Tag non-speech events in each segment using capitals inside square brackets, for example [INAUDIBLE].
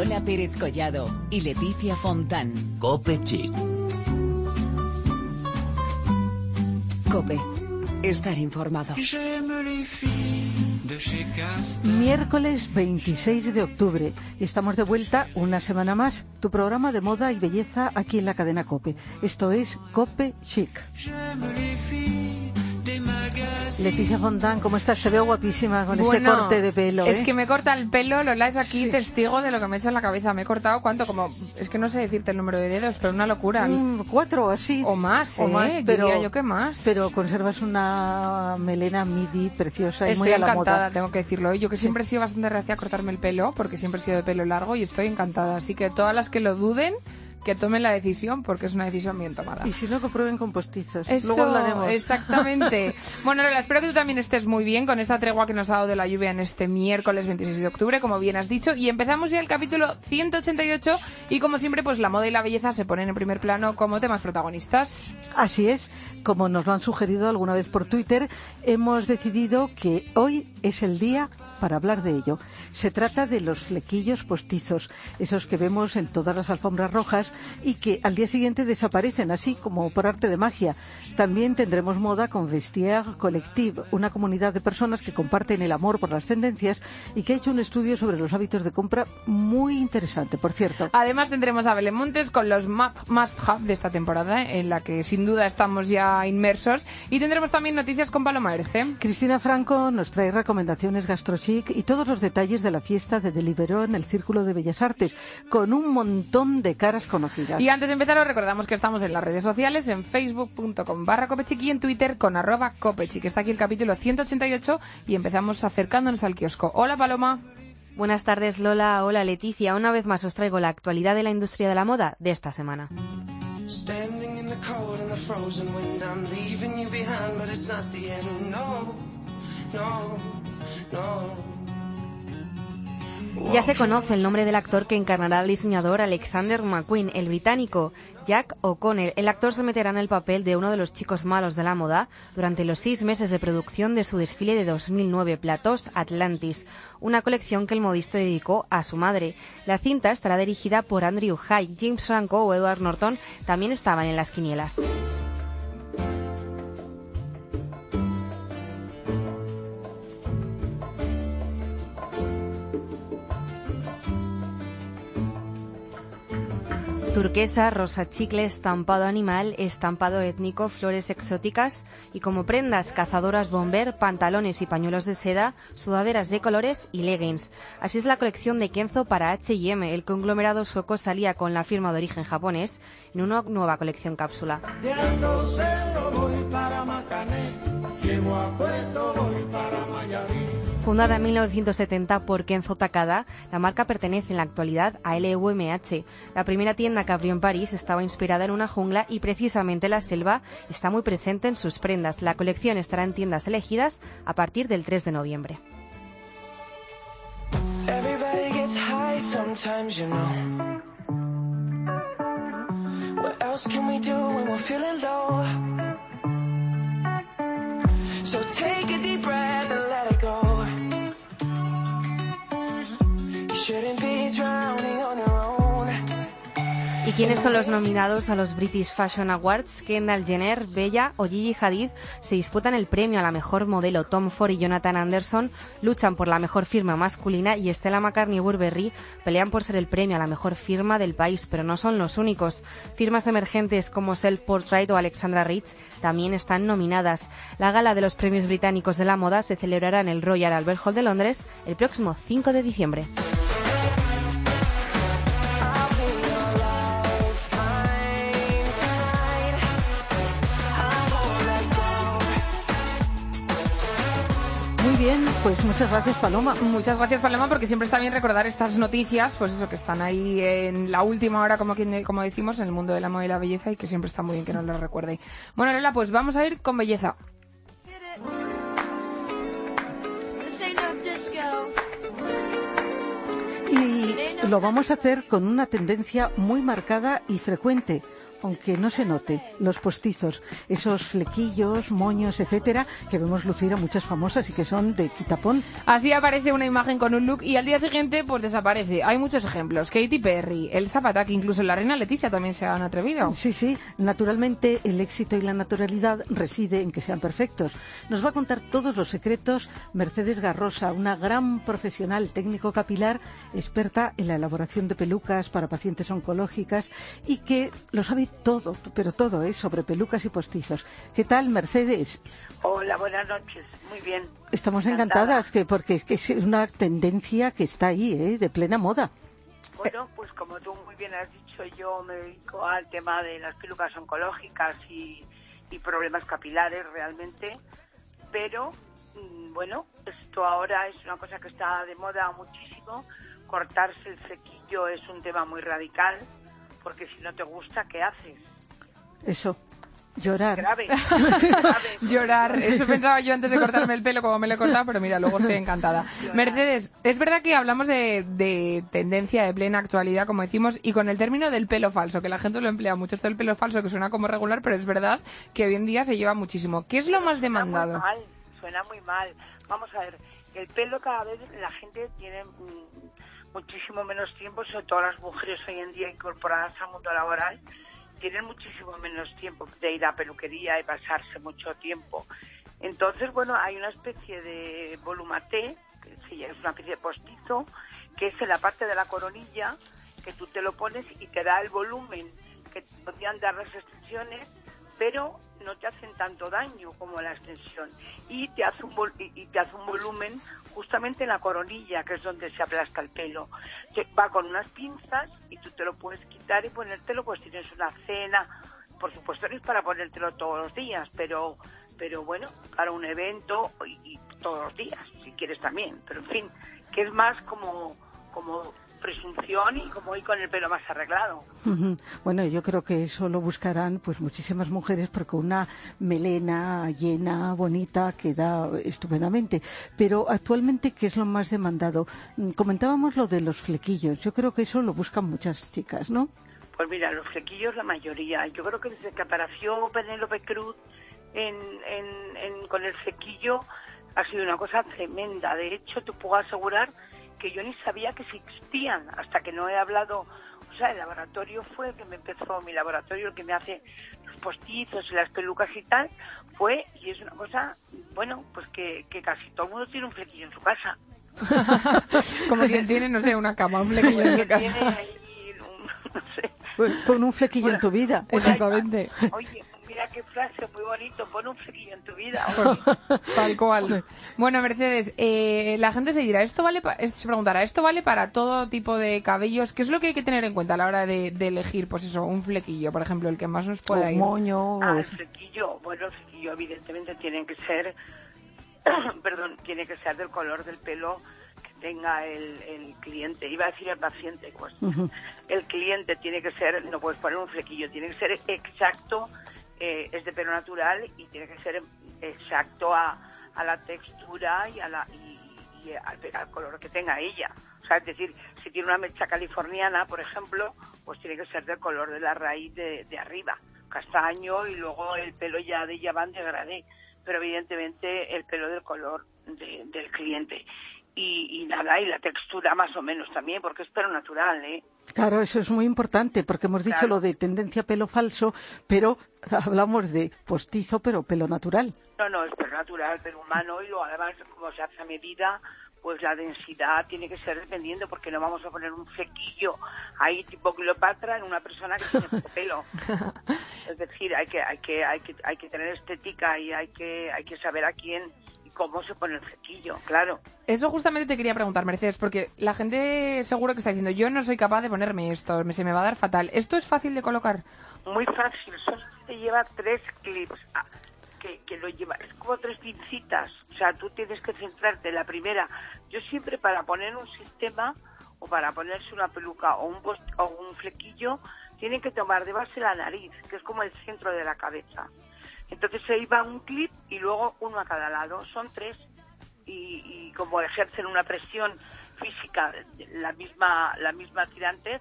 Lola Pérez Collado y Leticia Fontán. Cope Chic. Cope. Estar informado. Miércoles 26 de octubre y estamos de vuelta una semana más. Tu programa de moda y belleza aquí en la cadena Cope. Esto es Cope Chic. Leticia Fontán, ¿cómo estás? Te veo guapísima con ese corte de pelo. Es ¿eh? que me corta el pelo, Lola es aquí Sí. testigo de lo que me he hecho en la cabeza. Me he cortado, ¿cuánto? Como, es que no sé decirte el número de dedos, pero una locura. Mm, cuatro o así. O más, O ¿eh? más, pero, Diría yo que más. Pero conservas una melena midi preciosa y Estoy muy a la encantada, moda. tengo que decirlo. Yo que siempre he sido bastante reacia a cortarme el pelo, porque siempre he sido de pelo largo y estoy encantada. Así que todas las que lo duden, que tomen la decisión, porque es una decisión bien tomada. Y si no, que prueben con postizos. Eso, Luego hablaremos. exactamente. [LAUGHS] bueno, Lola, espero que tú también estés muy bien con esta tregua que nos ha dado de la lluvia en este miércoles 26 de octubre, como bien has dicho. Y empezamos ya el capítulo 188 y como siempre, pues la moda y la belleza se ponen en primer plano como temas protagonistas. Así es, como nos lo han sugerido alguna vez por Twitter, hemos decidido que hoy es el día para hablar de ello. Se trata de los flequillos postizos, esos que vemos en todas las alfombras rojas y que al día siguiente desaparecen así como por arte de magia. También tendremos moda con Vestiaire Collective, una comunidad de personas que comparten el amor por las tendencias y que ha hecho un estudio sobre los hábitos de compra muy interesante, por cierto. Además tendremos a Belén Montes con los Map Must Have de esta temporada, en la que sin duda estamos ya inmersos. Y tendremos también noticias con Paloma Erce. Cristina Franco nos trae recomendaciones y todos los detalles de la fiesta de Deliveroo en el Círculo de Bellas Artes, con un montón de caras conocidas. Y antes de empezar os recordamos que estamos en las redes sociales, en facebook.com barra copechic y en twitter con arroba copechic. Está aquí el capítulo 188 y empezamos acercándonos al kiosco. Hola Paloma. Buenas tardes Lola, hola Leticia. Una vez más os traigo la actualidad de la industria de la moda de esta semana. Standing Ya se conoce el nombre del actor que encarnará al diseñador Alexander McQueen, el británico. Jack O'Connell, el actor se meterá en el papel de uno de los chicos malos de la moda durante los seis meses de producción de su desfile de 2009, Platos Atlantis, una colección que el modista dedicó a su madre. La cinta estará dirigida por Andrew Hyde, James Franco o Edward Norton también estaban en las quinielas. Turquesa, rosa chicle, estampado animal, estampado étnico, flores exóticas y como prendas cazadoras bomber, pantalones y pañuelos de seda, sudaderas de colores y leggings. Así es la colección de Kenzo para H&M. El conglomerado sueco salía con la firma de origen japonés en una nueva colección cápsula. Fundada en 1970 por Kenzo Takada, la marca pertenece en la actualidad a LVMH. La primera tienda que abrió en París estaba inspirada en una jungla y precisamente la selva está muy presente en sus prendas. La colección estará en tiendas elegidas a partir del 3 de noviembre. So take a deep breath ¿Y quiénes son los nominados a los British Fashion Awards? Kendall Jenner, Bella o Gigi Hadid se disputan el premio a la mejor modelo. Tom Ford y Jonathan Anderson luchan por la mejor firma masculina y Stella McCartney y Burberry pelean por ser el premio a la mejor firma del país, pero no son los únicos. Firmas emergentes como Self Portrait o Alexandra Rich también están nominadas. La gala de los premios británicos de la moda se celebrará en el Royal Albert Hall de Londres el próximo 5 de diciembre. Pues muchas gracias Paloma. Muchas gracias Paloma porque siempre está bien recordar estas noticias, pues eso que están ahí en la última hora como quien, como decimos en el mundo de la moda y la belleza y que siempre está muy bien que nos lo recuerde. Bueno, Lola, pues vamos a ir con belleza. Y lo vamos a hacer con una tendencia muy marcada y frecuente. Aunque no se note, los postizos, esos flequillos, moños, etcétera, que vemos lucir a muchas famosas y que son de quitapón. Así aparece una imagen con un look y al día siguiente pues desaparece. Hay muchos ejemplos. Katy Perry, el Zapata, incluso la reina Leticia también se han atrevido. Sí, sí. Naturalmente, el éxito y la naturalidad reside en que sean perfectos. Nos va a contar todos los secretos Mercedes Garrosa, una gran profesional técnico capilar, experta en la elaboración de pelucas para pacientes oncológicas y que lo sabe todo, pero todo, ¿eh? sobre pelucas y postizos. ¿Qué tal, Mercedes? Hola, buenas noches. Muy bien. Estamos encantadas que porque es que es una tendencia que está ahí, ¿eh? de plena moda. Bueno, pues como tú muy bien has dicho, yo me dedico al tema de las pelucas oncológicas y, y problemas capilares realmente, pero mm, bueno, esto ahora es una cosa que está de moda muchísimo. Cortarse el sequillo es un tema muy radical, porque si no te gusta, ¿qué haces? Eso. Llorar. Grave. [LAUGHS] grave. Llorar. Eso pensaba yo antes de cortarme el pelo, como me lo he cortado, pero mira, luego estoy encantada. Llorar. Mercedes, es verdad que hablamos de, de tendencia de plena actualidad, como decimos, y con el término del pelo falso, que la gente lo emplea mucho, esto del pelo falso que suena como regular, pero es verdad que hoy en día se lleva muchísimo. ¿Qué es lo más Suena muy demandado? mal, suena muy mal. Vamos a ver, el pelo cada vez la gente tiene mm, muchísimo menos tiempo, sobre todo las mujeres hoy en día incorporadas al mundo laboral, tienen muchísimo menos tiempo de ir a peluquería y pasarse mucho tiempo. Entonces, bueno, hay una especie de volumaté, que es una especie de postizo, que es en la parte de la coronilla, que tú te lo pones y te da el volumen que podían dar las extensiones, pero no te hacen tanto daño como la extensión. Y te hace un, vol- y, te hace un volumen justamente en la coronilla, que es donde se aplasta el pelo. Va con unas pinzas y tú te lo puedes quitar y ponértelo, pues tienes una cena. Por supuesto, no es para ponértelo todos los días, pero pero bueno, para un evento y, y todos los días, si quieres también. Pero en fin, que es más como, como presunción y como ir con el pelo más arreglado. Bueno, yo creo que eso lo buscarán pues muchísimas mujeres porque una melena llena, bonita, queda estupendamente. Pero actualmente, ¿qué es lo más demandado? Mm, Comentábamos lo de los flequillos. Yo creo que eso lo buscan muchas chicas, ¿no? Pues mira, los flequillos la mayoría. Yo creo que desde que apareció Penélope Cruz en, en- en- con el flequillo ha sido una cosa tremenda. De hecho, te puedo asegurar que yo ni sabía que existían hasta que no he hablado. O sea, el laboratorio fue el que me empezó, mi laboratorio, el que me hace los postizos y las pelucas y tal, fue, y es una cosa, bueno, pues que, que casi todo el mundo tiene un flequillo en su casa. [LAUGHS] Como quien tiene, no sé, una cama, un flequillo en su Que tiene casa. ahí un, [LAUGHS] no sé, Pues Pon un flequillo en tu vida. Exactamente. Oye, mira qué frase muy bonito, pon un flequillo en tu vida. [LAUGHS] Tal cual. Bueno, Mercedes, eh, la gente se dirá, esto vale, pa- eh, se preguntará, ¿esto vale para todo tipo de cabellos? ¿Qué es lo que hay que tener en cuenta a la hora de, de elegir, pues eso, un flequillo, por ejemplo, el que más nos pueda ir? moño. o- Ah, el flequillo, bueno, el flequillo evidentemente tiene que ser, [CLEARS THROAT] perdón, tiene que ser del color del pelo que tenga el, el cliente. Iba a decir el paciente, pues el cliente tiene que ser, no puedes poner un flequillo, tiene que ser exacto, eh, es de pelo natural y tiene que ser exacto a, a la textura y, a la, y, al, al color que tenga ella. O sea, es decir, si tiene una mecha californiana, por ejemplo, pues tiene que ser del color de la raíz de, de arriba, castaño y luego el pelo ya de ella va degradé, pero evidentemente el pelo del color de- del cliente. Y, y nada, y la textura más o menos también, porque es pelo natural, ¿eh? Claro, eso es muy importante porque hemos dicho Claro. lo de tendencia pelo falso, pero [LAUGHS] hablamos de postizo, pero pelo natural. No, no, es pelo natural, pelo humano y luego además como se hace a medida, pues la densidad tiene que ser dependiendo porque no vamos a poner un flequillo ahí tipo Cleopatra en una persona que tiene poco pelo. [LAUGHS] Es decir, hay que hay que hay que hay que tener estética y hay que hay que saber a quién cómo se pone el flequillo, claro. Eso justamente te quería preguntar, Mercedes, porque la gente seguro que está diciendo, yo no soy capaz de ponerme esto, se me va a dar fatal. ¿Esto es fácil de colocar? Muy fácil, solo te lleva tres clips. ah, que, que lo lleva, es como tres pincitas. O sea, tú tienes que centrarte en la primera. Yo siempre para poner un sistema o para ponerse una peluca o un, post- o un flequillo, tienen que tomar de base la nariz, que es como el centro de la cabeza. Entonces se iba un clip y luego uno a cada lado. Son tres y, y como ejercen una presión física, la misma, la misma tirantez,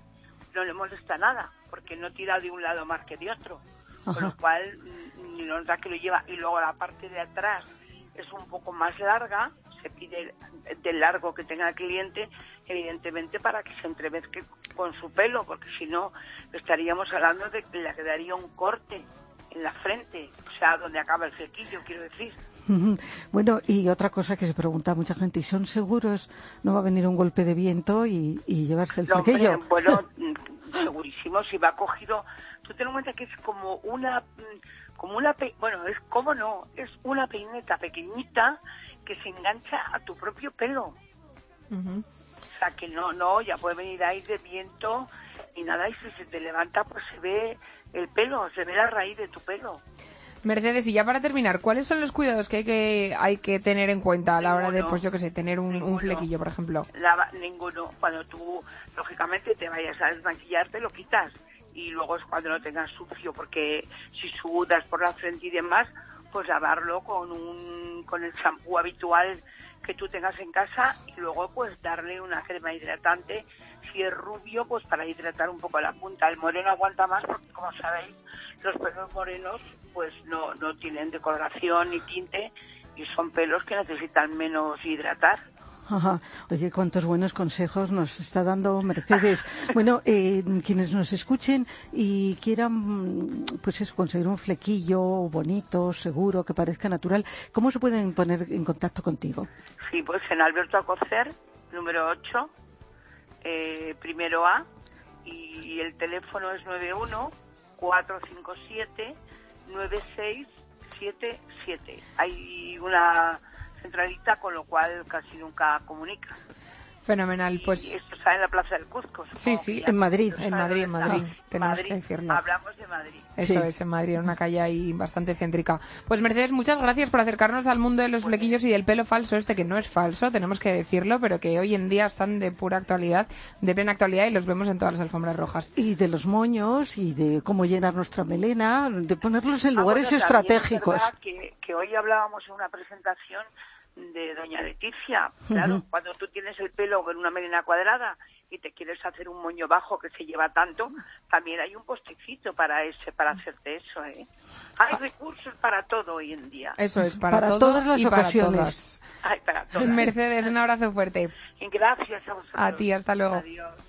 no le molesta nada, porque no tira de un lado más que de otro. Con lo cual, mm, ni nota que lo lleva. Y luego la parte de atrás es un poco más larga, se pide del largo que tenga el cliente, evidentemente para que se entremezque con su pelo, porque si no estaríamos hablando de que le quedaría un corte en la frente, o sea, donde acaba el flequillo, quiero decir. Bueno, y otra cosa que se pregunta mucha gente, ¿y son seguros? ¿No va a venir un golpe de viento y, y llevarse el No, hombre, flequillo? bueno, [LAUGHS] mm, segurísimo, si va cogido. Tú ten en cuenta que es como una, mm, como una, pe- bueno, es como no, es una peineta pequeñita que se engancha a tu propio pelo. Sea, que no, no, ya puede venir ahí de viento y nada, y si se te levanta, pues se ve el pelo, se ve la raíz de tu pelo. Mercedes, y ya para terminar, ¿cuáles son los cuidados que hay que, hay que tener en cuenta a la hora de, pues yo que sé, tener un, flequillo, por ejemplo? Lava- ninguno. Cuando tú, lógicamente, te vayas a desmaquillar, te lo quitas. Y luego es cuando lo tengas sucio, porque si sudas por la frente y demás, pues lavarlo con un con el champú habitual que tú tengas en casa y luego pues darle una crema hidratante. Si es rubio pues para hidratar un poco la punta. El moreno aguanta más porque como sabéis los pelos morenos pues no no tienen decoloración ni tinte y son pelos que necesitan menos hidratar Ajá. Oye, cuántos buenos consejos nos está dando Mercedes. [LAUGHS] Bueno, eh, quienes nos escuchen y quieran, mm, pues eso, conseguir un flequillo bonito, seguro, que parezca natural, ¿cómo se pueden poner en contacto contigo? Sí, pues en Alberto Acocer, número 8, eh, primero A, y el teléfono es 91-457-9677. Hay una centralita, con lo cual casi nunca comunica. Fenomenal, Y pues esto está en la Plaza del Cuzco. Sí, supongo sí, en Madrid. En Madrid, en Madrid, tenemos Madrid. que decirlo. Hablamos de Madrid. eso Sí. es, en Madrid, en una calle ahí bastante céntrica. Pues Mercedes, muchas gracias por acercarnos al mundo de los flequillos y del pelo falso, este que no es falso, tenemos que decirlo, pero que hoy en día están de pura actualidad, de plena actualidad y los vemos en todas las alfombras rojas. Y de los moños y de cómo llenar nuestra melena, de ponerlos en Ah, lugares bueno, es estratégicos. verdad que, que hoy hablábamos en una presentación de Doña Leticia. Claro, cuando tú tienes el pelo con una melena cuadrada y te quieres hacer un moño bajo que se lleva tanto, también hay un postecito para ese, para hacerte eso, ¿eh? Hay recursos para todo hoy en día. Eso es, para, Para todo todas las y para ocasiones. Hay para todo. Mercedes, un abrazo fuerte. Y Gracias a vosotros. A ti, hasta luego. Adiós.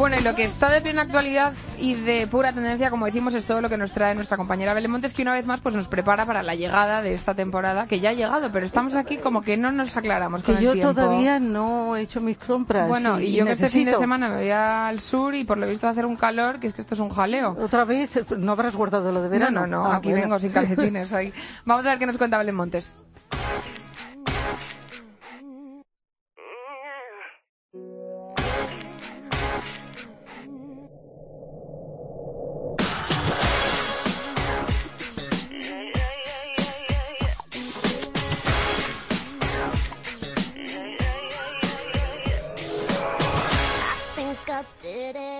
Bueno, y lo que está de plena actualidad y de pura tendencia, como decimos, es todo lo que nos trae nuestra compañera Belén Montes, que una vez más pues nos prepara para la llegada de esta temporada, que ya ha llegado, pero estamos aquí como que no nos aclaramos con Que el yo tiempo. todavía no he hecho mis compras. Bueno, y yo que este fin de semana me voy al sur y por lo visto va a hacer un calor, que es que esto es un jaleo. Otra vez, ¿no habrás guardado lo de No, verano? no, no, Ah, aquí bueno. vengo sin calcetines. [LAUGHS] Vamos a ver qué nos cuenta Belén Montes. El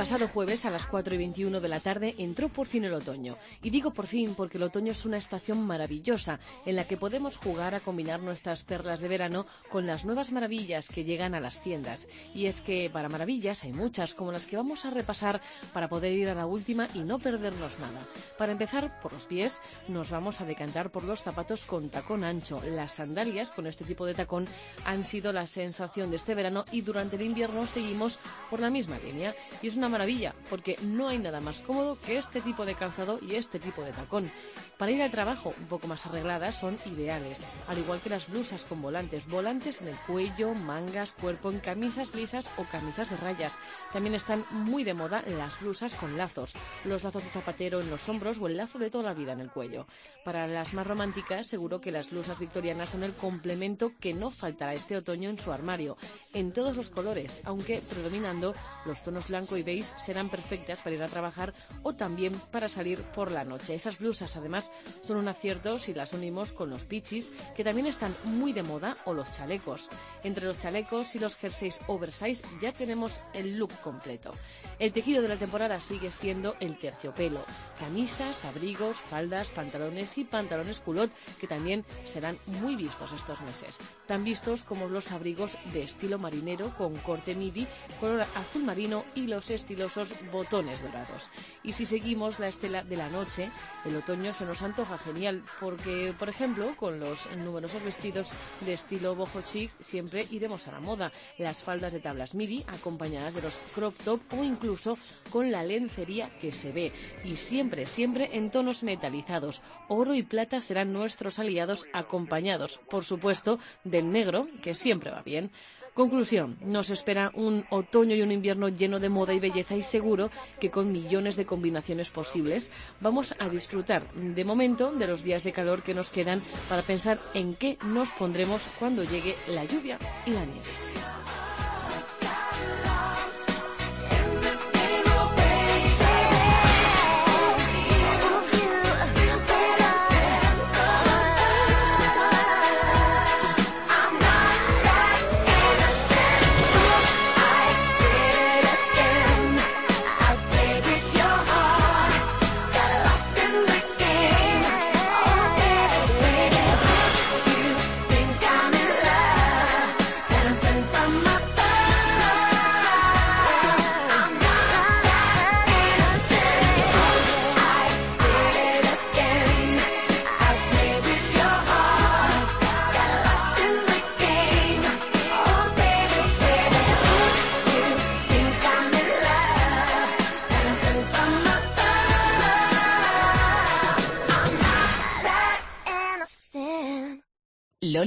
pasado jueves a las 4 y 21 de la tarde entró por fin el otoño. Y digo por fin porque el otoño es una estación maravillosa en la que podemos jugar a combinar nuestras perlas de verano con las nuevas maravillas que llegan a las tiendas. Y es que para maravillas hay muchas, como las que vamos a repasar para poder ir a la última y no perdernos nada. Para empezar, por los pies, nos vamos a decantar por los zapatos con tacón ancho. Las sandalias con este tipo de tacón han sido la sensación de este verano y durante el invierno seguimos por la misma línea. Y es una maravilla, porque no hay nada más cómodo que este tipo de calzado y este tipo de tacón. Para ir al trabajo un poco más arregladas son ideales, al igual que las blusas con volantes, volantes en el cuello, mangas, cuerpo, en camisas lisas o camisas de rayas. También están muy de moda las blusas con lazos, los lazos de zapatero en los hombros o el lazo de toda la vida en el cuello. Para las más románticas, seguro que las blusas victorianas son el complemento que no faltará este otoño en su armario, en todos los colores, aunque predominando los tonos blanco y beige serán perfectas para ir a trabajar o también para salir por la noche. Esas blusas, además, son un acierto si las unimos con los pichis, que también están muy de moda, o los chalecos. Entre los chalecos y los jerseys oversize ya tenemos el look completo. El tejido de la temporada sigue siendo el terciopelo. Camisas, abrigos, faldas, pantalones y pantalones culot, que también serán muy vistos estos meses. Tan vistos como los abrigos de estilo marinero con corte midi, color azul marino y los estilosos botones dorados. Y si seguimos la estela de la noche, el otoño se nos antoja genial, porque, por ejemplo, con los numerosos vestidos de estilo boho chic siempre iremos a la moda. Las faldas de tablas midi acompañadas de los crop top o incluso con la lencería que se ve. Y siempre, siempre en tonos metalizados. Oro y plata serán nuestros aliados acompañados, por supuesto, del negro, que siempre va bien. Conclusión, nos espera un otoño y un invierno lleno de moda y belleza y seguro que con millones de combinaciones posibles vamos a disfrutar de momento de los días de calor que nos quedan para pensar en qué nos pondremos cuando llegue la lluvia y la nieve.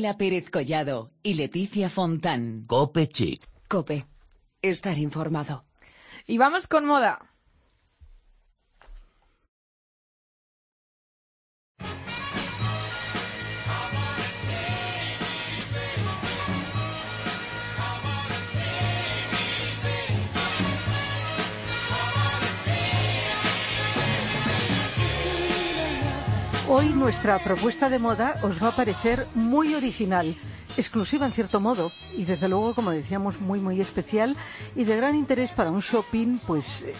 Lola Pérez Collado y Leticia Fontán. Cope Chic. Cope. Estar informado. Y vamos con moda. Hoy nuestra propuesta de moda os va a parecer muy original, exclusiva en cierto modo y desde luego, como decíamos, muy muy especial y de gran interés para un shopping pues eh,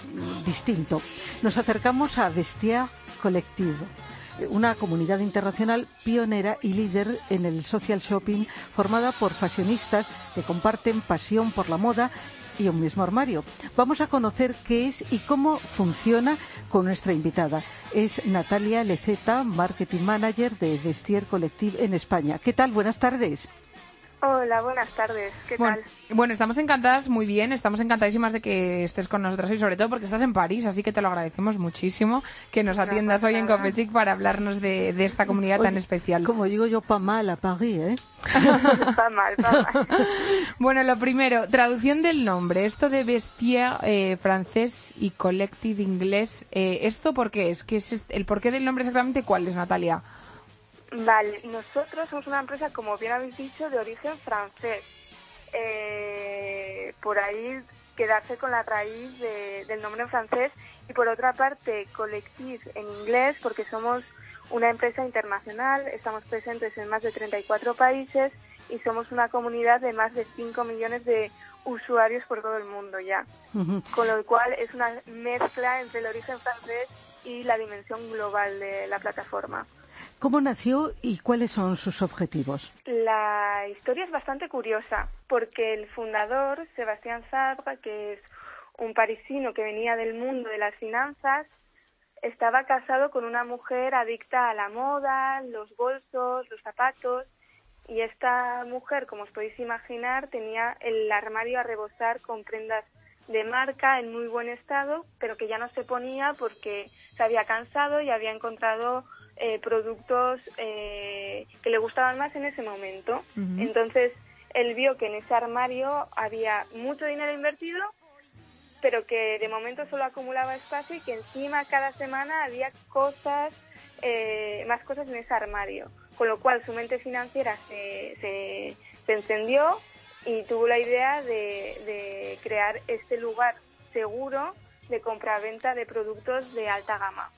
distinto. Nos acercamos a Vestia Collective una comunidad internacional pionera y líder en el social shopping formada por fashionistas que comparten pasión por la moda y un mismo armario. Vamos a conocer qué es y cómo funciona con nuestra invitada. Es Natalia Leceta, Marketing Manager de Vestier Collective en España. ¿Qué tal? Buenas tardes. Hola, buenas tardes. ¿Qué Bueno, tal? bueno, estamos encantadas, muy bien, estamos encantadísimas de que estés con nosotras y sobre todo porque estás en París, así que te lo agradecemos muchísimo que nos atiendas hoy en nada. Copechic para hablarnos de, de esta comunidad tan especial. Como digo yo, pa mal a París, ¿eh? [LAUGHS] [LAUGHS] Va mal, va mal. [LAUGHS] Bueno, lo primero, traducción del nombre. Esto de Vestiaire eh, francés y Collective inglés, eh, ¿esto por qué es? ¿Qué es est- ¿El porqué del nombre exactamente cuál es, Natalia? Vale, nosotros somos una empresa, como bien habéis dicho, de origen francés. Eh, por ahí quedarse con la raíz de- del nombre en francés y por otra parte Collective en inglés porque somos una empresa internacional, estamos presentes en más de 34 países y somos una comunidad de más de 5 millones de usuarios por todo el mundo ya. Con lo cual es una mezcla entre el origen francés y la dimensión global de la plataforma. ¿Cómo nació y cuáles son sus objetivos? La historia es bastante curiosa porque el fundador, Sebastián Sabre, que es un parisino que venía del mundo de las finanzas, estaba casado con una mujer adicta a la moda, los bolsos, los zapatos, y esta mujer, como os podéis imaginar, tenía el armario a rebosar con prendas de marca en muy buen estado, pero que ya no se ponía porque se había cansado y había encontrado eh, productos eh, que le gustaban más en ese momento. Entonces, él vio que en ese armario había mucho dinero invertido, pero que de momento solo acumulaba espacio y que encima cada semana había cosas, eh, más cosas en ese armario. Con lo cual su mente financiera se, se, se encendió y tuvo la idea de, de crear este lugar seguro de compraventa de productos de alta gama.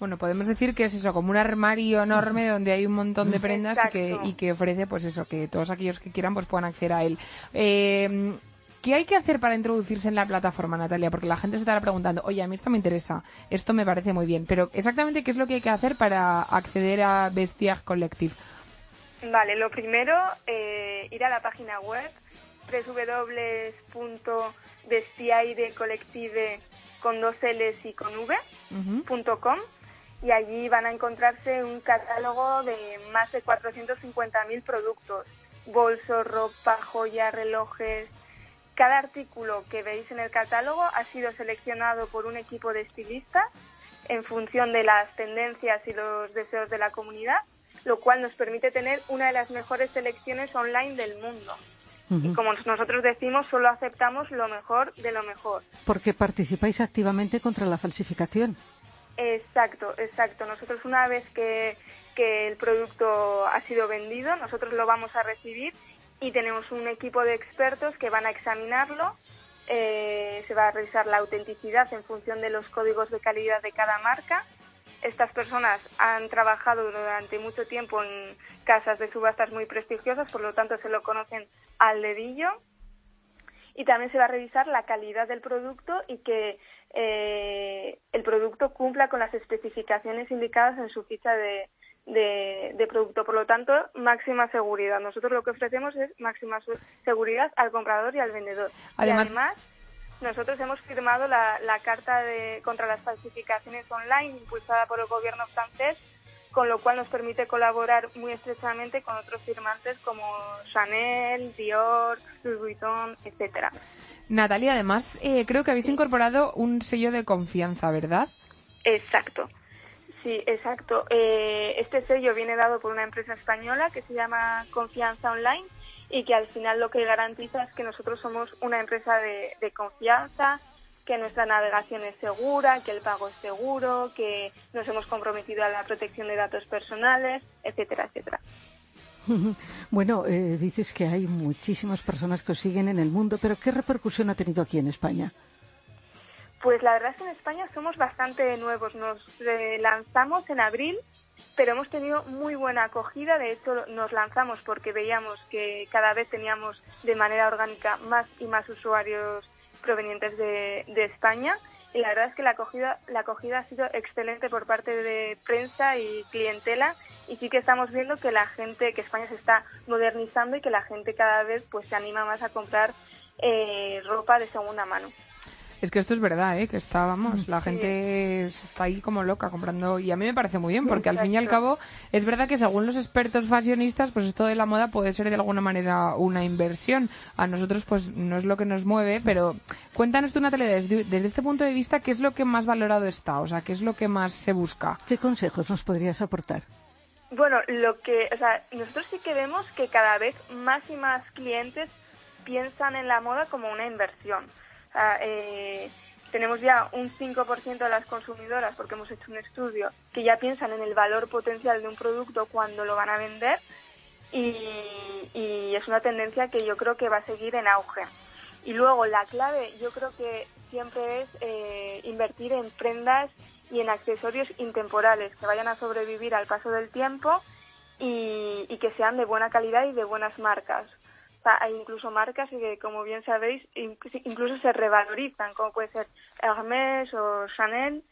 Bueno, podemos decir que es eso, como un armario enorme donde hay un montón de prendas y que, Exacto. y que ofrece, pues eso, que todos aquellos que quieran pues puedan acceder a él. Eh, ¿Qué hay que hacer para introducirse en la plataforma, Natalia? Porque la gente se estará preguntando, oye, a mí esto me interesa, esto me parece muy bien, pero exactamente qué es lo que hay que hacer para acceder a Bestiaire Collective. Vale, lo primero, eh, ir a la página web www.vestiairecollective con dos L's y con V punto com, y allí van a encontrarse un catálogo de más de 450.000 productos, bolsos, ropa, joyas, relojes. Cada artículo que veis en el catálogo ha sido seleccionado por un equipo de estilistas en función de las tendencias y los deseos de la comunidad, lo cual nos permite tener una de las mejores selecciones online del mundo. Y como nosotros decimos, solo aceptamos lo mejor de lo mejor. Porque participáis activamente contra la falsificación. Exacto, exacto. Nosotros una vez que, que el producto ha sido vendido, nosotros lo vamos a recibir y tenemos un equipo de expertos que van a examinarlo. eh, se va a revisar la autenticidad en función de los códigos de calidad de cada marca. Estas personas han trabajado durante mucho tiempo en casas de subastas muy prestigiosas, por lo tanto se lo conocen al dedillo y también se va a revisar la calidad del producto y que eh, el producto cumpla con las especificaciones indicadas en su ficha de, de- de producto. Por lo tanto, máxima seguridad. Nosotros lo que ofrecemos es máxima seguridad al comprador y al vendedor. Además- y además, nosotros hemos firmado la, la Carta de, contra las falsificaciones online impulsada por el gobierno francés, con lo cual nos permite colaborar muy estrechamente con otros firmantes como Chanel, Dior, Louis Vuitton, etcétera. Natalia, además, eh, creo que habéis incorporado un sello de confianza, ¿verdad? Exacto. Sí, exacto. Eh, este sello viene dado por una empresa española que se llama Confianza Online y que al final lo que garantiza es que nosotros somos una empresa de, de confianza, que nuestra navegación es segura, que el pago es seguro, que nos hemos comprometido a la protección de datos personales, etcétera, etcétera. [LAUGHS] Bueno, eh, dices que hay muchísimas personas que os siguen en el mundo, pero ¿qué repercusión ha tenido aquí en España? Pues la verdad es que en España somos bastante nuevos. Nos eh, lanzamos en abril, pero hemos tenido muy buena acogida. De hecho, nos lanzamos porque veíamos que cada vez teníamos de manera orgánica más y más usuarios provenientes de, de España. Y la verdad es que la acogida, la acogida ha sido excelente por parte de prensa y clientela. Y sí que estamos viendo que la gente, que España se está modernizando y que la gente cada vez pues se anima más a comprar eh, ropa de segunda mano. Es que esto es verdad, ¿eh? Que está, vamos, la gente está ahí como loca comprando y a mí me parece muy bien porque al fin y al cabo es verdad que según los expertos fashionistas pues esto de la moda puede ser de alguna manera una inversión. A nosotros pues no es lo que nos mueve, pero cuéntanos tú Natalia desde, desde este punto de vista qué es lo que más valorado está, o sea, qué es lo que más se busca. ¿Qué consejos nos podrías aportar? Bueno, lo que, o sea, nosotros sí que vemos que cada vez más y más clientes piensan en la moda como una inversión. Eh, tenemos ya un 5% de las consumidoras, porque hemos hecho un estudio, que ya piensan en el valor potencial de un producto cuando lo van a vender y, es una tendencia que yo creo que va a seguir en auge. Y luego la clave yo creo que siempre es eh, invertir en prendas y en accesorios intemporales que vayan a sobrevivir al paso del tiempo y que sean de buena calidad y de buenas marcas. Hay incluso marcas que, como bien sabéis, in- incluso se revalorizan, como puede ser Hermès o Chanel,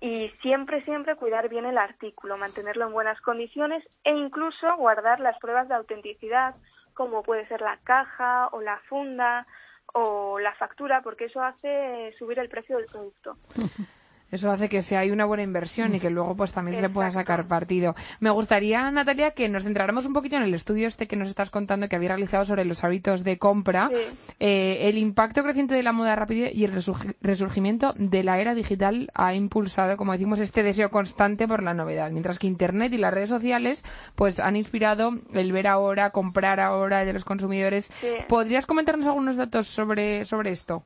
y siempre, siempre cuidar bien el artículo, mantenerlo en buenas condiciones e incluso guardar las pruebas de autenticidad, como puede ser la caja o la funda o la factura, porque eso hace subir el precio del producto. [LAUGHS] Eso hace que sea una buena inversión y que luego pues también se le pueda sacar partido. Me gustaría, Natalia, que nos centráramos un poquito en el estudio este que nos estás contando que había realizado sobre los hábitos de compra, Sí. Eh, el impacto creciente de la moda rápida y el resurgi- resurgimiento de la era digital ha impulsado, como decimos, este deseo constante por la novedad, mientras que Internet y las redes sociales pues han inspirado el ver ahora, comprar ahora de los consumidores. Sí. ¿Podrías comentarnos algunos datos sobre, sobre esto?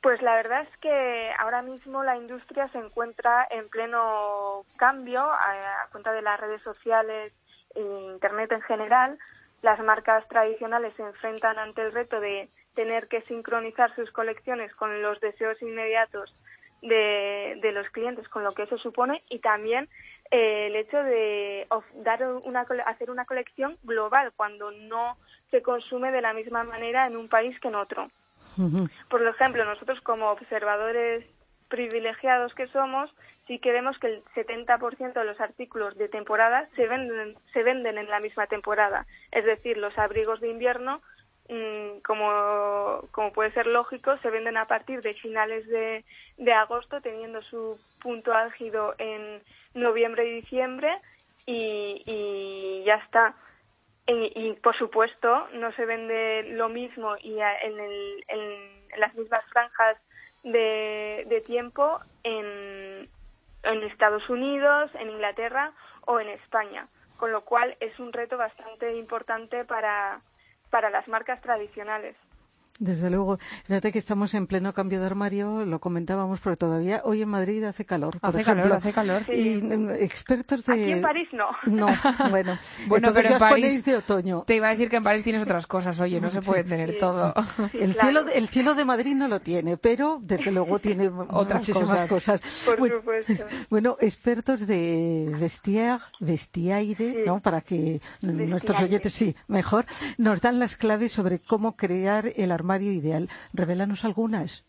Pues la verdad es que ahora mismo la industria se encuentra en pleno cambio a, cuenta de las redes sociales e Internet en general. Las marcas tradicionales se enfrentan ante el reto de tener que sincronizar sus colecciones con los deseos inmediatos de, de los clientes, con lo que eso supone, y también eh, el hecho de dar una, hacer una colección global cuando no se consume de la misma manera en un país que en otro. Por ejemplo, nosotros como observadores privilegiados que somos, sí que vemos que el 70% de los artículos de temporada se venden, se venden en la misma temporada. Es decir, los abrigos de invierno, mm, como, como puede ser lógico, se venden a partir de finales de, de agosto, teniendo su punto álgido en noviembre y diciembre, y ya está. Y, y, por supuesto no se vende lo mismo y en, el- en las mismas franjas de, de tiempo en, en Estados Unidos, en Inglaterra o en España, con lo cual es un reto bastante importante para, para las marcas tradicionales. Desde luego. Fíjate que estamos en pleno cambio de armario, lo comentábamos, porque todavía hoy en Madrid hace calor. Por Hace ejemplo. calor, hace calor. Y mm, expertos de. Aquí en París no. No, [LAUGHS] bueno. Bueno, pero en os París ponéis de otoño. Te iba a decir que en París tienes otras cosas, oye, no se puede tener Sí. todo. Sí, El, claro. cielo, el cielo de Madrid no lo tiene, pero desde luego tiene [LAUGHS] Otras muchísimas cosas. cosas. Por bueno, supuesto. bueno, expertos de vestiaire, vestiaire, Sí. ¿no? Para que nuestros oyentes, sí, mejor, nos dan las claves sobre cómo crear el armario ideal. Revélanos algunas.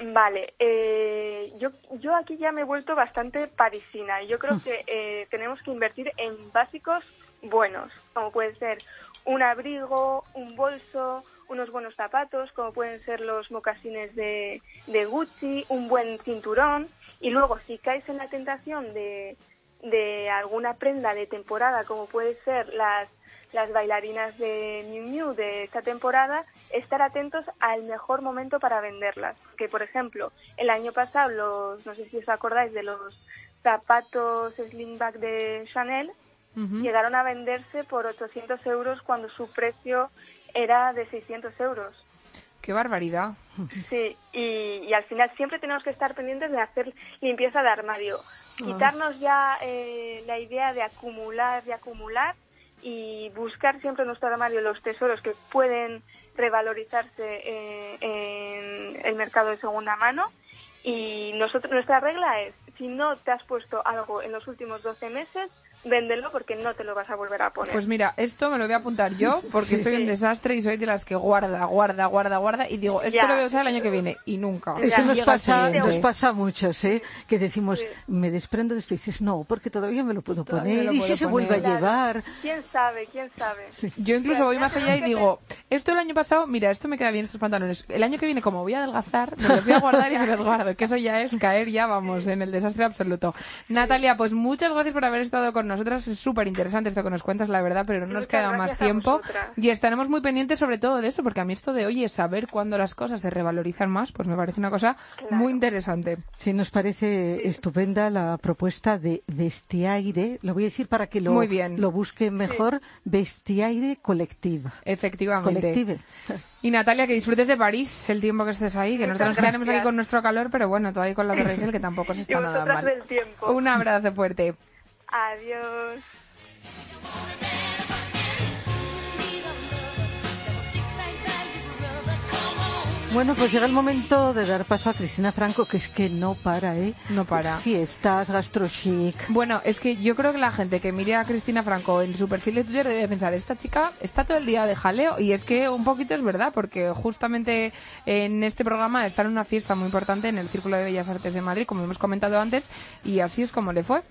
Vale, eh, yo, yo aquí ya me he vuelto bastante parisina y yo creo que eh, tenemos que invertir en básicos buenos, como pueden ser un abrigo, un bolso, unos buenos zapatos, como pueden ser los mocasines de, de Gucci, un buen cinturón y luego si caes en la tentación de, de alguna prenda de temporada, como puede ser las las bailarinas de Miu Miu de esta temporada, estar atentos al mejor momento para venderlas. Que, por ejemplo, el año pasado, los, no sé si os acordáis de los zapatos slingback de Chanel, llegaron a venderse por 800 euros cuando su precio era de 600 euros. Qué barbaridad. Sí, y, y al final siempre tenemos que estar pendientes de hacer limpieza de armario. Quitarnos ya eh, la idea de acumular, de acumular y buscar siempre en nuestro armario los tesoros que pueden revalorizarse eh, en el mercado de segunda mano. Y nosotros, nuestra regla es, si no te has puesto algo en los últimos 12 meses, véndelo porque no te lo vas a volver a poner. Pues mira, esto me lo voy a apuntar yo porque [LAUGHS] soy un desastre y soy de las que guarda, guarda, guarda, guarda y digo, esto Ya. lo voy a usar el año que viene y nunca. Ya, Eso nos Llega pasa, nos pasa a muchos, ¿eh? Que decimos, Sí. me desprendo de esto y dices, no, porque todavía me lo puedo Todavía poner. lo ¿Y si se vuelve a llevar? ¿Quién sabe? ¿Quién sabe? Yo incluso voy más allá y digo, esto el año pasado, mira, esto me queda bien estos pantalones. El año que viene, como voy a adelgazar, me los voy a guardar y me los guardo, que eso ya es caer ya, vamos, en el desastre absoluto. Natalia, pues muchas gracias por haber estado con nosotras. Es súper interesante esto que nos cuentas, la verdad, pero no nos queda más tiempo. Y estaremos muy pendientes sobre todo de eso, porque a mí esto de, oye, saber cuándo las cosas se revalorizan más, pues me parece una cosa Claro. muy interesante. Sí, nos parece estupenda la propuesta de vestiaire. Lo voy a decir para que lo, Muy bien. lo busquen mejor. Vestiaire colectiva. Efectivamente. Colective. Y Natalia, que disfrutes de París el tiempo que estés ahí, que nosotros nos quedaremos aquí con nuestro calor, pero bueno, todavía con la Torre que tampoco se [LAUGHS] Y está nada mal. del tiempo. Un abrazo fuerte. Adiós. Bueno, pues llega el momento de dar paso a Cristina Franco, que es que no para, ¿eh? No para. Fiestas, gastrochic. Bueno, es que yo creo que la gente que mire a Cristina Franco en su perfil de Twitter debe pensar, esta chica está todo el día de jaleo y es que un poquito es verdad porque justamente en este programa está en una fiesta muy importante en el Círculo de Bellas Artes de Madrid, como hemos comentado antes, y así es como le fue.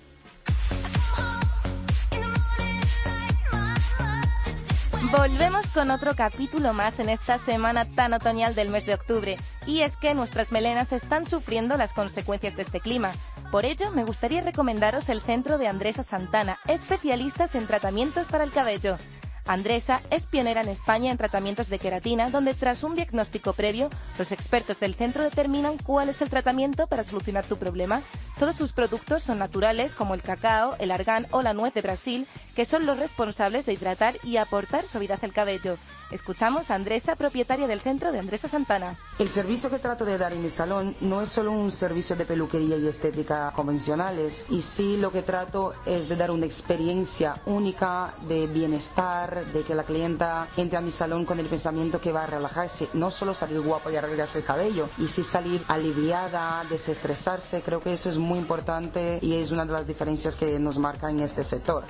Volvemos con otro capítulo más en esta semana tan otoñal del mes de octubre. Y es que nuestras melenas están sufriendo las consecuencias de este clima. Por ello, me gustaría recomendaros el centro de Andresa Santana, especialistas en tratamientos para el cabello. Andresa es pionera en España en tratamientos de queratina, donde tras un diagnóstico previo, los expertos del centro determinan cuál es el tratamiento para solucionar tu problema. Todos sus productos son naturales, como el cacao, el argán o la nuez de Brasil, que son los responsables de hidratar y aportar suavidad al cabello. Escuchamos a Andresa, propietaria del centro de Andresa Santana. El servicio que trato de dar en mi salón no es solo un servicio de peluquería y estética convencionales, y sí lo que trato es de dar una experiencia única de bienestar, de que la clienta entre a mi salón con el pensamiento que va a relajarse, no solo salir guapo y arreglarse el cabello, y sí salir aliviada, desestresarse. Creo que eso es muy importante y es una de las diferencias que nos marca en este sector.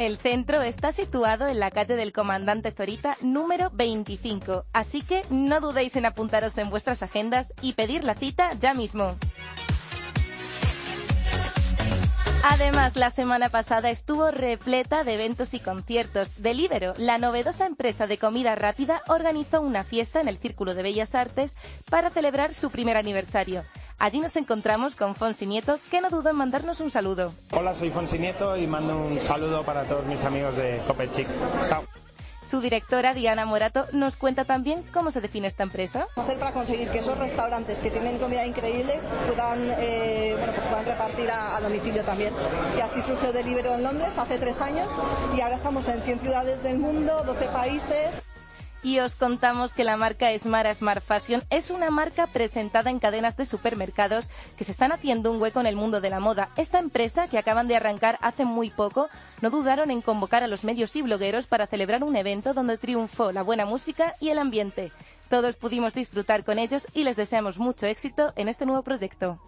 El centro está situado en la calle del Comandante Zorita número 25, así que no dudéis en apuntaros en vuestras agendas y pedir la cita ya mismo. Además, la semana pasada estuvo repleta de eventos y conciertos. Delibero, la novedosa empresa de comida rápida, organizó una fiesta en el Círculo de Bellas Artes para celebrar su primer aniversario. Allí nos encontramos con Fonsi Nieto, que no dudó en mandarnos un saludo. Hola, soy Fonsi Nieto y mando un saludo para todos mis amigos de Copechic. Chao. Su directora, Diana Morato, nos cuenta también cómo se define esta empresa. Hacer para conseguir que esos restaurantes que tienen comida increíble puedan, eh, bueno, pues puedan repartir a, a, domicilio también. Y así surgió Deliveroo en Londres hace tres años y ahora estamos en 100 ciudades del mundo, 12 países y os contamos que la marca Smart Smart Fashion es una marca presentada en cadenas de supermercados que se están haciendo un hueco en el mundo de la moda. Esta empresa, que acaban de arrancar hace muy poco, no dudaron en convocar a los medios y blogueros para celebrar un evento donde triunfó la buena música y el ambiente. Todos pudimos disfrutar con ellos y les deseamos mucho éxito en este nuevo proyecto.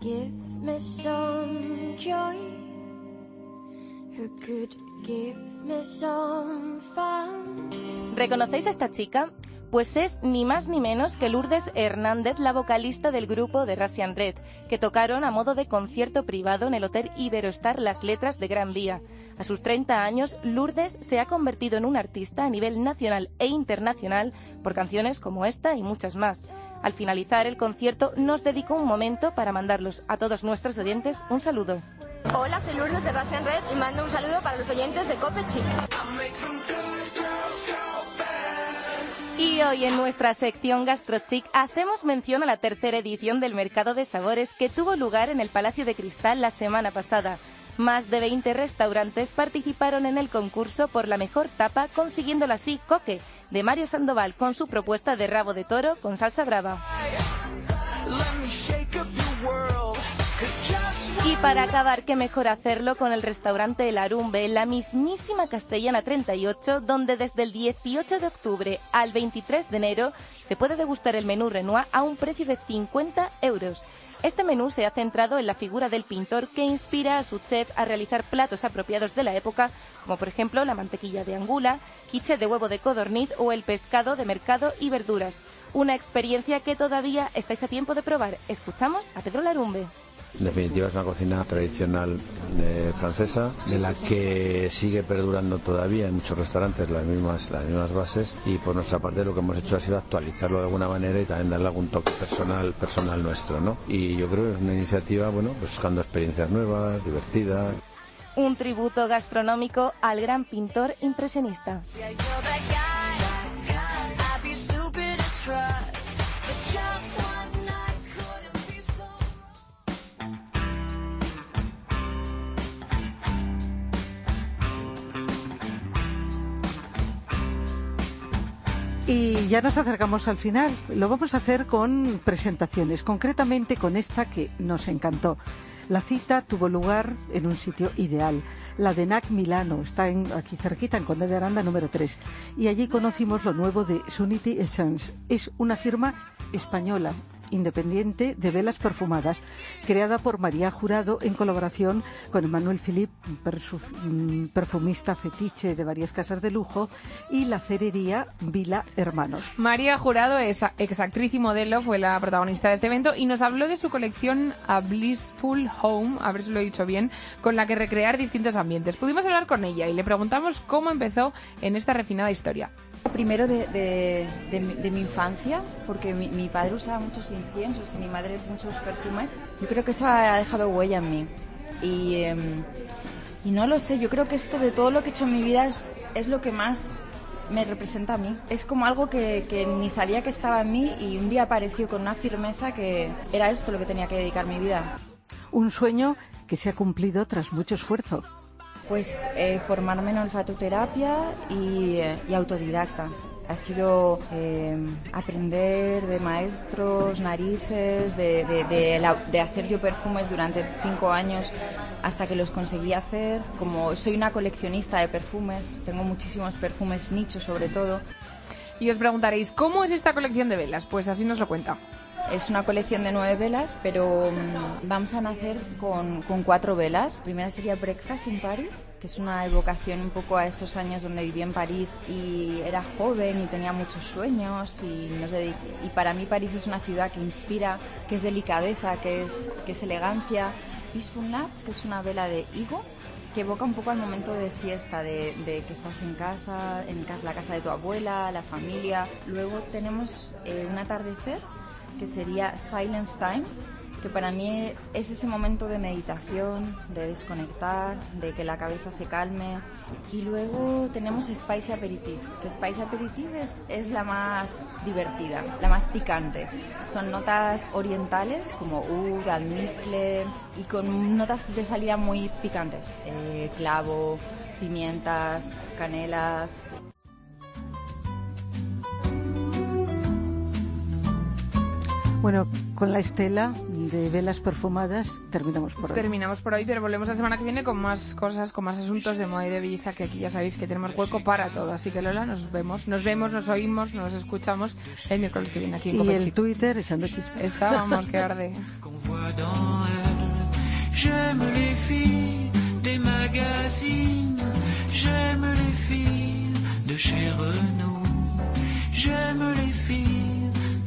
¿Reconocéis a esta chica? Pues es ni más ni menos que Lourdes Hernández, la vocalista del grupo de Russian Red, que tocaron a modo de concierto privado en el Hotel Iberostar Las Letras de Gran Vía. A sus 30 años, Lourdes se ha convertido en un artista a nivel nacional e internacional por canciones como esta y muchas más. Al finalizar el concierto, nos dedicó un momento para mandarlos a todos nuestros oyentes un saludo. Hola, soy Lourdes de Russian Red y mando un saludo para los oyentes de Copechic. Y hoy en nuestra sección GastroChic hacemos mención a la tercera edición del Mercado de Sabores que tuvo lugar en el Palacio de Cristal la semana pasada. Más de 20 restaurantes participaron en el concurso por la mejor tapa, consiguiéndola así Coque, de Mario Sandoval, con su propuesta de rabo de toro con salsa brava. Y para acabar, qué mejor hacerlo con el restaurante El Arumbe, en la mismísima Castellana 38, donde desde el 18 de octubre al 23 de enero se puede degustar el menú Renoir a un precio de 50 euros. Este menú se ha centrado en la figura del pintor que inspira a su chef a realizar platos apropiados de la época, como por ejemplo la mantequilla de angula, quiche de huevo de codorniz o el pescado de mercado y verduras. Una experiencia que todavía estáis a tiempo de probar. Escuchamos a Pedro Larumbe. En definitiva es una cocina tradicional eh, francesa de la que sigue perdurando todavía en muchos restaurantes las mismas, las mismas bases y por nuestra parte lo que hemos hecho ha sido actualizarlo de alguna manera y también darle algún toque personal, personal nuestro, ¿no? Y yo creo que es una iniciativa, bueno, pues buscando experiencias nuevas, divertidas. Un tributo gastronómico al gran pintor impresionista. Y ya nos acercamos al final. Lo vamos a hacer con presentaciones, concretamente con esta que nos encantó. La cita tuvo lugar en un sitio ideal, la de NAC Milano, está en, aquí cerquita, en Conde de Aranda número 3. Y allí conocimos lo nuevo de Sunity Essence. Es una firma española, independiente de velas perfumadas, creada por María Jurado en colaboración con Emmanuel Philip, perfumista fetiche de varias casas de lujo, y la cerería Vila Hermanos. María Jurado es exactriz y modelo, fue la protagonista de este evento y nos habló de su colección A Blissful Home, a ver si lo he dicho bien, con la que recrear distintos ambientes. Pudimos hablar con ella y le preguntamos cómo empezó en esta refinada historia. Primero de, de, mi, infancia, porque mi, padre usaba muchos inciensos y mi madre muchos perfumes. Yo creo que eso ha dejado huella en mí. Y, eh, y no lo sé, yo creo que esto de todo lo que he hecho en mi vida es, es lo que más me representa a mí. Es como algo que, que, ni sabía que estaba en mí y un día apareció con una firmeza que era esto lo que tenía que dedicar mi vida. Un sueño que se ha cumplido tras mucho esfuerzo. Pues eh, formarme en olfatoterapia y, eh, y autodidacta. Ha sido eh, aprender de maestros, narices, de, de- de la- de hacer yo perfumes durante cinco años hasta que los conseguí hacer. Como soy una coleccionista de perfumes, tengo muchísimos perfumes nichos sobre todo. Y os preguntaréis, ¿cómo es esta colección de velas? Pues así nos lo cuenta. Es una colección de nueve velas, pero mm, vamos a nacer con, con cuatro velas. La primera sería Breakfast in Paris, que es una evocación un poco a esos años donde viví en París y era joven y tenía muchos sueños. Y, no sé, y para mí París es una ciudad que inspira, que es delicadeza, que es, que es elegancia. Peaceful Lab, que es una vela de higo, que evoca un poco al momento de siesta, de, de que estás en casa, en la casa de tu abuela, la familia. Luego tenemos eh, un atardecer, que sería Silence Time, que para mí es ese momento de meditación, de desconectar, de que la cabeza se calme. Y luego tenemos Spicy Aperitif, que Spicy Aperitif es, es la más divertida, la más picante. Son notas orientales como oud, almizcle y con notas de salida muy picantes, eh, clavo, pimientas, canelas, Bueno, con la estela de velas perfumadas terminamos por hoy. Terminamos por hoy, pero volvemos la semana que viene con más cosas, con más asuntos de moda y de belleza, que aquí ya sabéis que tenemos hueco para todo. Así que Lola, nos vemos, nos vemos, nos oímos, nos escuchamos el miércoles que viene aquí en Y el. Twitter echando chispas. Está, vamos, que [LAUGHS] arde. voit dans elle. J'aime les filles des magazines, j'aime les filles de chez Renault, j'aime les filles